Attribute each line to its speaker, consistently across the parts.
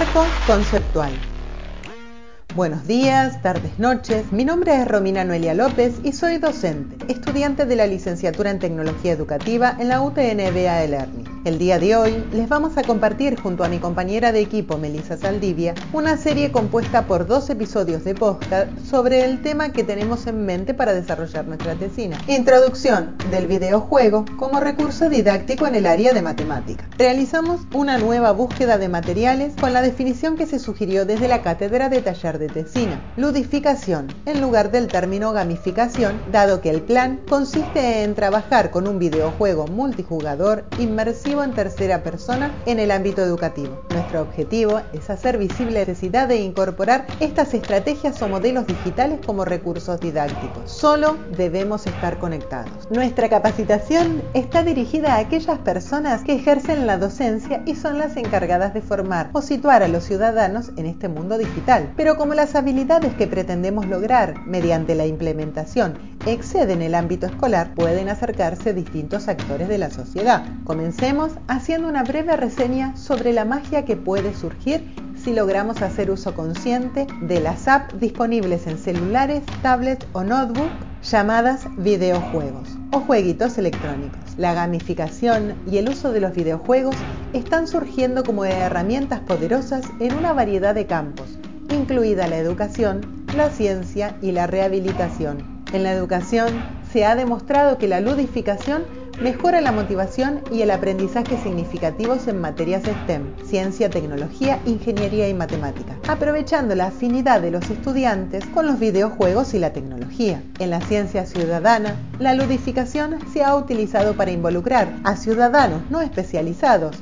Speaker 1: Marco conceptual. Buenos días, tardes, noches. Mi nombre es Romina Noelia López y soy docente, estudiante de la licenciatura en Tecnología Educativa en la UTNBA Learning. El día de hoy les vamos a compartir junto a mi compañera de equipo Melissa Saldivia una serie compuesta por dos episodios de podcast sobre el tema que tenemos en mente para desarrollar nuestra tesina. Introducción del videojuego como recurso didáctico en el área de matemática. Realizamos una nueva búsqueda de materiales con la definición que se sugirió desde la cátedra de taller de tesina. Ludificación en lugar del término gamificación, dado que el plan consiste en trabajar con un videojuego multijugador inmersivo en tercera persona en el ámbito educativo. Nuestro objetivo es hacer visible la necesidad de incorporar estas estrategias o modelos digitales como recursos didácticos. Solo debemos estar conectados. Nuestra capacitación está dirigida a aquellas personas que ejercen la docencia y son las encargadas de formar o situar a los ciudadanos en este mundo digital. Pero como las habilidades que pretendemos lograr mediante la implementación exceden el ámbito escolar, pueden acercarse distintos actores de la sociedad. Comencemos haciendo una breve reseña sobre la magia que puede surgir si logramos hacer uso consciente de las apps disponibles en celulares, tablets o notebook llamadas videojuegos o jueguitos electrónicos. La gamificación y el uso de los videojuegos están surgiendo como herramientas poderosas en una variedad de campos, incluida la educación, la ciencia y la rehabilitación. En la educación se ha demostrado que la ludificación mejora la motivación y el aprendizaje significativos en materias STEM, ciencia, tecnología, ingeniería y matemática, aprovechando la afinidad de los estudiantes con los videojuegos y la tecnología. En la ciencia ciudadana, la ludificación se ha utilizado para involucrar a ciudadanos no especializados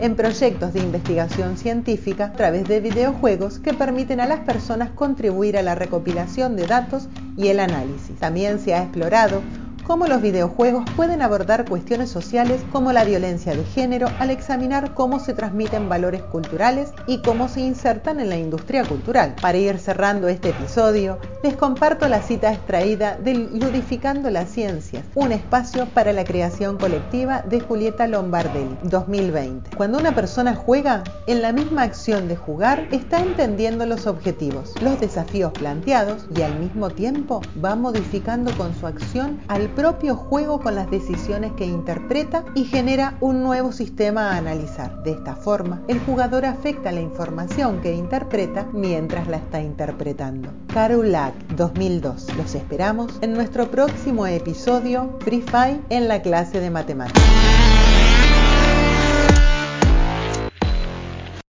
Speaker 1: en proyectos de investigación científica a través de videojuegos que permiten a las personas contribuir a la recopilación de datos y el análisis. También se ha explorado cómo los videojuegos pueden abordar cuestiones sociales como la violencia de género al examinar cómo se transmiten valores culturales y cómo se insertan en la industria cultural. Para ir cerrando este episodio, les comparto la cita extraída del Ludificando las Ciencias, un espacio para la creación colectiva de Julieta Lombardelli, 2020. Cuando una persona juega, en la misma acción de jugar, está entendiendo los objetivos, los desafíos planteados y al mismo tiempo va modificando con su acción al propio juego con las decisiones que interpreta y genera un nuevo sistema a analizar. De esta forma, el jugador afecta la información que interpreta mientras la está interpretando. Carulac 2002. Los esperamos en nuestro próximo episodio Free Fire en la clase de matemáticas.